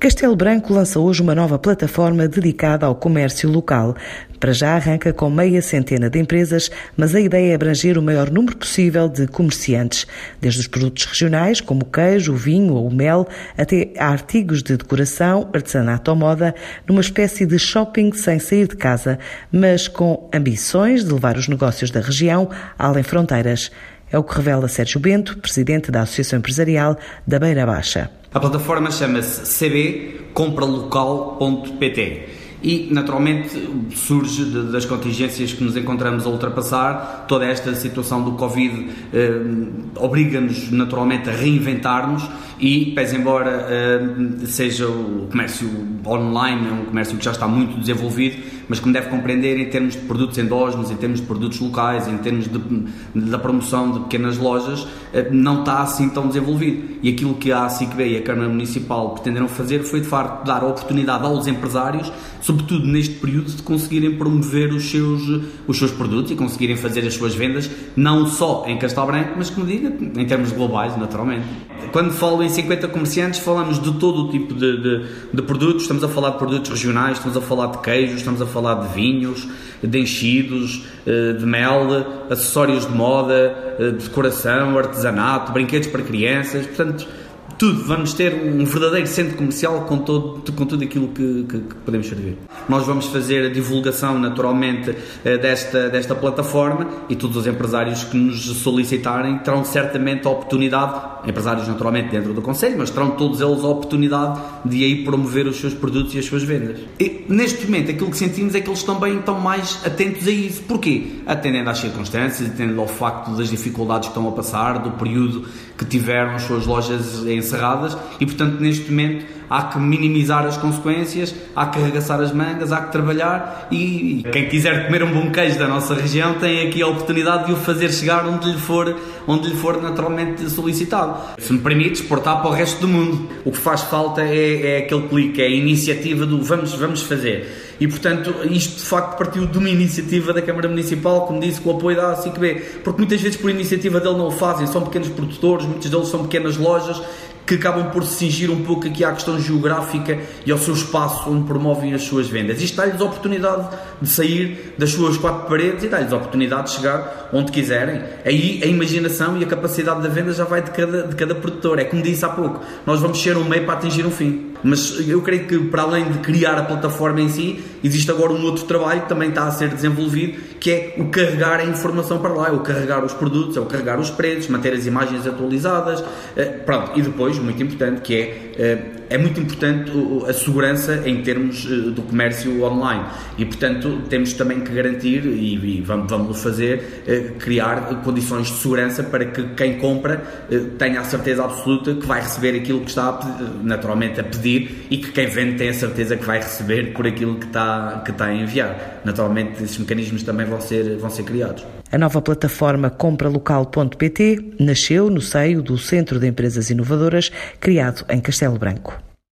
Castelo Branco lança hoje uma nova plataforma dedicada ao comércio local. Para já arranca com meia centena de empresas, mas a ideia é abranger o maior número possível de comerciantes, desde os produtos regionais, como o queijo, o vinho ou o mel, até artigos de decoração, artesanato ou moda, numa espécie de shopping sem sair de casa, mas com ambições de levar os negócios da região além fronteiras. É o que revela Sérgio Bento, presidente da Associação Empresarial da Beira Baixa. A plataforma chama-se cbcompralocal.pt e naturalmente surge de, das contingências que nos encontramos a ultrapassar. Toda esta situação do Covid eh, obriga-nos naturalmente a reinventar-nos e, pese embora eh, seja o comércio online, é um comércio que já está muito desenvolvido, mas me deve compreender em termos de produtos endógenos, em termos de produtos locais, em termos de, da promoção de pequenas lojas, eh, não está assim tão desenvolvido. E aquilo que a ACICB e a Câmara Municipal pretenderam fazer foi, de facto, dar a oportunidade aos empresários sobretudo neste período, de conseguirem promover os seus, os seus produtos e conseguirem fazer as suas vendas, não só em Castelo Branco, mas, como diga, em termos globais, naturalmente. Quando falo em 50 comerciantes, falamos de todo o tipo de, de, de produtos, estamos a falar de produtos regionais, estamos a falar de queijos, estamos a falar de vinhos, de enchidos, eh, de mel, acessórios de moda, eh, decoração, artesanato, brinquedos para crianças, portanto tudo. Vamos ter um verdadeiro centro comercial com, todo, com tudo aquilo que, que, que podemos servir. Nós vamos fazer a divulgação, naturalmente, eh, desta, desta plataforma e todos os empresários que nos solicitarem terão certamente a oportunidade, empresários naturalmente dentro do Conselho, mas terão todos eles a oportunidade de aí promover os seus produtos e as suas vendas. E, neste momento, aquilo que sentimos é que eles também estão mais atentos a isso. Porquê? Atendendo às circunstâncias, atendendo ao facto das dificuldades que estão a passar, do período que tiveram as suas lojas encerradas e, portanto, neste momento há que minimizar as consequências, há que arregaçar as mangas, há que trabalhar e quem quiser comer um bom queijo da nossa região tem aqui a oportunidade de o fazer chegar onde lhe for, onde lhe for naturalmente solicitado. Se me permite, exportar para o resto do mundo. O que faz falta é, é aquele clique, é a iniciativa do vamos, vamos fazer. E, portanto, isto de facto partiu de uma iniciativa da Câmara Municipal, como disse, com o apoio da ACICB, porque muitas vezes por iniciativa dele não o fazem, são pequenos produtores, muitos deles são pequenas lojas que acabam por se cingir um pouco aqui à questão geográfica e ao seu espaço onde promovem as suas vendas. Isto dá-lhes a oportunidade de sair das suas quatro paredes e dá-lhes a oportunidade de chegar onde quiserem. Aí a imaginação e a capacidade da venda já vai de cada, de cada produtor. É como disse há pouco, nós vamos ser um meio para atingir um fim. Mas eu creio que para além de criar a plataforma em si, existe agora um outro trabalho que também está a ser desenvolvido, que é o carregar a informação para lá, é o carregar os produtos, é o carregar os preços, manter as imagens atualizadas, eh, pronto, e depois, muito importante, que é eh, é muito importante a segurança em termos eh, do comércio online. E, portanto, temos também que garantir e, vamos, vamos fazer, criar condições de segurança para que quem compra tenha a certeza absoluta que vai receber aquilo que está naturalmente a pedir e que quem vende tenha a certeza que vai receber por aquilo que está, que está a enviar. Naturalmente, esses mecanismos também vão ser, vão ser criados. A nova plataforma compralocal.pt nasceu no seio do Centro de Empresas Inovadoras, criado em Castelo Branco.